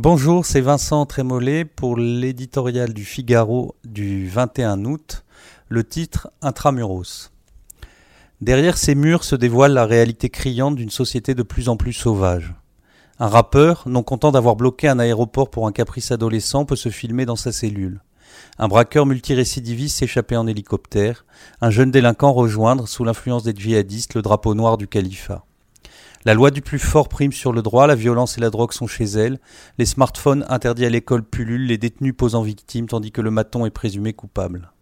Bonjour, c'est Vincent Trémollet pour l'éditorial du Figaro du 21 août. Le titre Intramuros. Derrière ces murs se dévoile la réalité criante d'une société de plus en plus sauvage. Un rappeur, non content d'avoir bloqué un aéroport pour un caprice adolescent, peut se filmer dans sa cellule. Un braqueur multirécidiviste s'échapper en hélicoptère, un jeune délinquant rejoindre, sous l'influence des djihadistes, le drapeau noir du califat. La loi du plus fort prime sur le droit, la violence et la drogue sont chez elle, les smartphones interdits à l'école pullulent, les détenus posent en victime tandis que le maton est présumé coupable.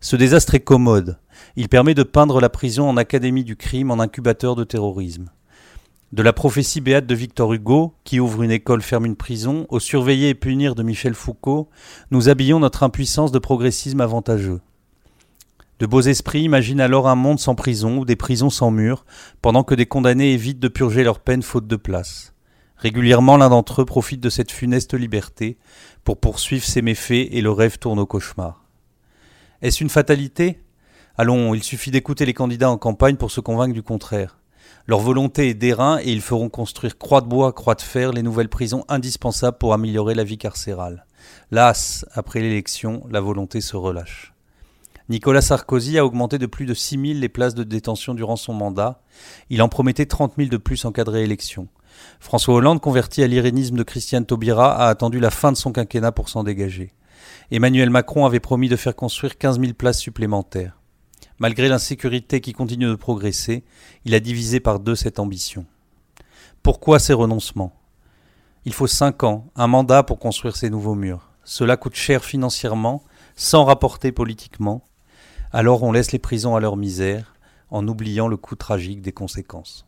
Ce désastre est commode. Il permet de peindre la prison en académie du crime, en incubateur de terrorisme. De la prophétie béate de Victor Hugo, qui ouvre une école, ferme une prison, au surveiller et punir de Michel Foucault, nous habillons notre impuissance de progressisme avantageux. De beaux esprits imaginent alors un monde sans prison ou des prisons sans murs, pendant que des condamnés évitent de purger leur peine faute de place. Régulièrement, l'un d'entre eux profite de cette funeste liberté pour poursuivre ses méfaits et le rêve tourne au cauchemar. Est-ce une fatalité? Allons, il suffit d'écouter les candidats en campagne pour se convaincre du contraire. Leur volonté est d'airain et ils feront construire croix de bois, croix de fer les nouvelles prisons indispensables pour améliorer la vie carcérale. Las, après l'élection, la volonté se relâche. Nicolas Sarkozy a augmenté de plus de 6 000 les places de détention durant son mandat. Il en promettait 30 000 de plus en cas de réélection. François Hollande, converti à l'irénisme de Christiane Taubira, a attendu la fin de son quinquennat pour s'en dégager. Emmanuel Macron avait promis de faire construire 15 000 places supplémentaires. Malgré l'insécurité qui continue de progresser, il a divisé par deux cette ambition. Pourquoi ces renoncements? Il faut cinq ans, un mandat pour construire ces nouveaux murs. Cela coûte cher financièrement, sans rapporter politiquement, alors on laisse les prisons à leur misère, en oubliant le coût tragique des conséquences.